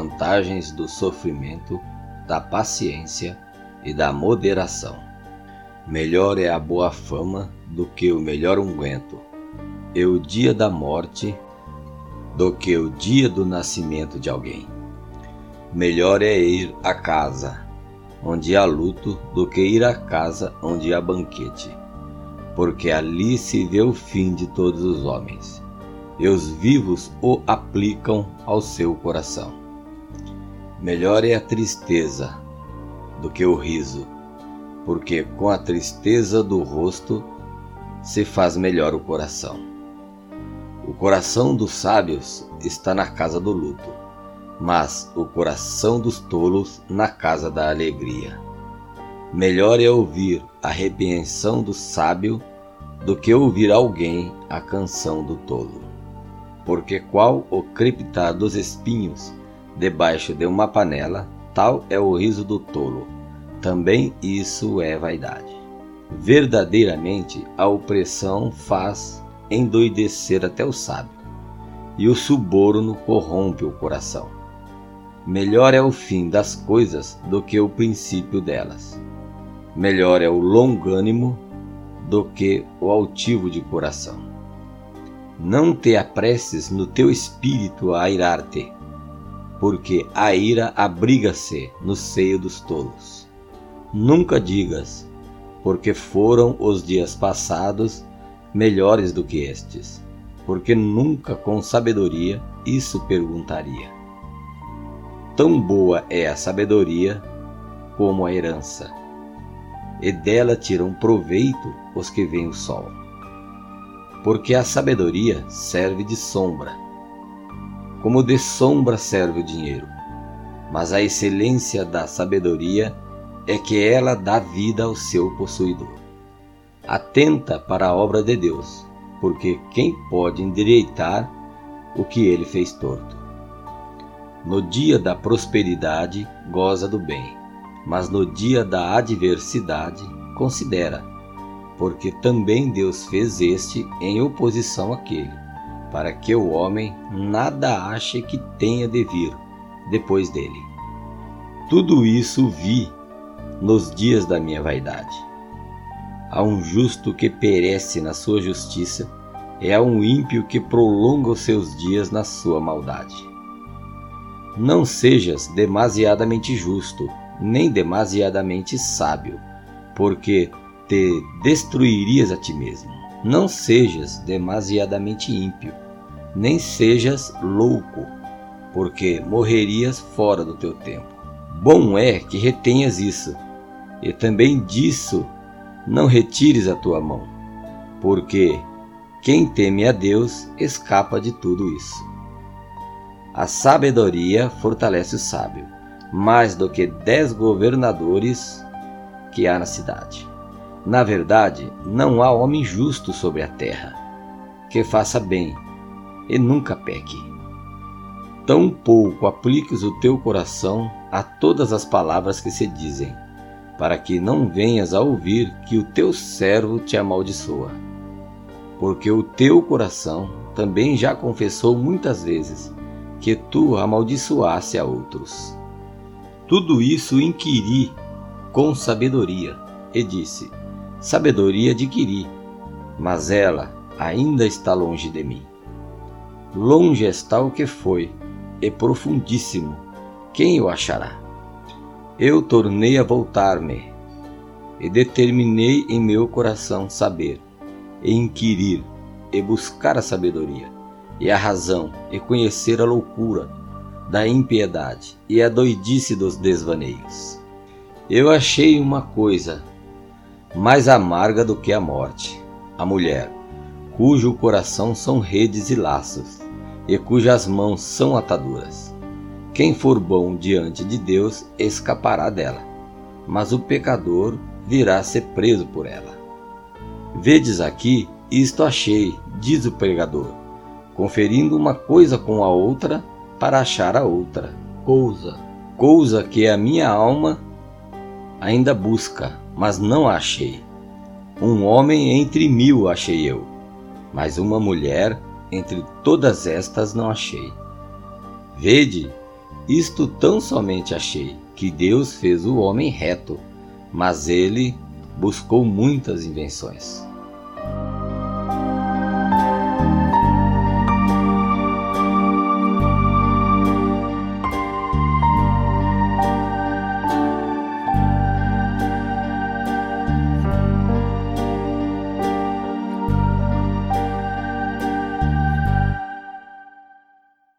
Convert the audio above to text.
vantagens do sofrimento, da paciência e da moderação. Melhor é a boa fama do que o melhor unguento, e o dia da morte do que o dia do nascimento de alguém. Melhor é ir à casa onde há luto do que ir à casa onde há banquete, porque ali se vê o fim de todos os homens, e os vivos o aplicam ao seu coração. Melhor é a tristeza do que o riso, porque com a tristeza do rosto se faz melhor o coração. O coração dos sábios está na casa do luto, mas o coração dos tolos na casa da alegria. Melhor é ouvir a repreensão do sábio do que ouvir alguém a canção do tolo. Porque qual o crepitar dos espinhos debaixo de uma panela, tal é o riso do tolo. Também isso é vaidade. Verdadeiramente, a opressão faz endoidecer até o sábio, e o suborno corrompe o coração. Melhor é o fim das coisas do que o princípio delas. Melhor é o longânimo do que o altivo de coração. Não te apresses no teu espírito a irar-te, porque a ira abriga-se no seio dos tolos. Nunca digas, porque foram os dias passados melhores do que estes, porque nunca com sabedoria isso perguntaria. Tão boa é a sabedoria como a herança, e dela tiram proveito os que veem o sol. Porque a sabedoria serve de sombra, como de sombra serve o dinheiro. Mas a excelência da sabedoria é que ela dá vida ao seu possuidor. Atenta para a obra de Deus, porque quem pode endireitar o que ele fez torto? No dia da prosperidade, goza do bem, mas no dia da adversidade, considera, porque também Deus fez este em oposição àquele para que o homem nada ache que tenha de vir depois dele. Tudo isso vi nos dias da minha vaidade. Há um justo que perece na sua justiça, e há um ímpio que prolonga os seus dias na sua maldade. Não sejas demasiadamente justo, nem demasiadamente sábio, porque te destruirias a ti mesmo. Não sejas demasiadamente ímpio, nem sejas louco, porque morrerias fora do teu tempo. Bom é que retenhas isso, e também disso não retires a tua mão, porque quem teme a Deus escapa de tudo isso. A sabedoria fortalece o sábio, mais do que dez governadores que há na cidade. Na verdade, não há homem justo sobre a terra que faça bem e nunca peque. Tão pouco apliques o teu coração a todas as palavras que se dizem, para que não venhas a ouvir que o teu servo te amaldiçoa. Porque o teu coração também já confessou muitas vezes que tu amaldiçoasse a outros. Tudo isso inquiri com sabedoria e disse: Sabedoria adquiri, mas ela ainda está longe de mim. Longe está o que foi, e profundíssimo, quem o achará? Eu tornei a voltar-me, e determinei em meu coração saber, e inquirir, e buscar a sabedoria, e a razão, e conhecer a loucura da impiedade e a doidice dos desvaneios. Eu achei uma coisa mais amarga do que a morte, a mulher, cujo coração são redes e laços, e cujas mãos são ataduras. Quem for bom diante de Deus escapará dela, mas o pecador virá ser preso por ela. Vedes aqui, isto achei, diz o pregador, conferindo uma coisa com a outra para achar a outra coisa, coisa que a minha alma ainda busca, mas não a achei. Um homem entre mil achei eu, mas uma mulher entre todas estas não achei. Vede Isto tão somente achei, que Deus fez o homem reto, mas ele buscou muitas invenções.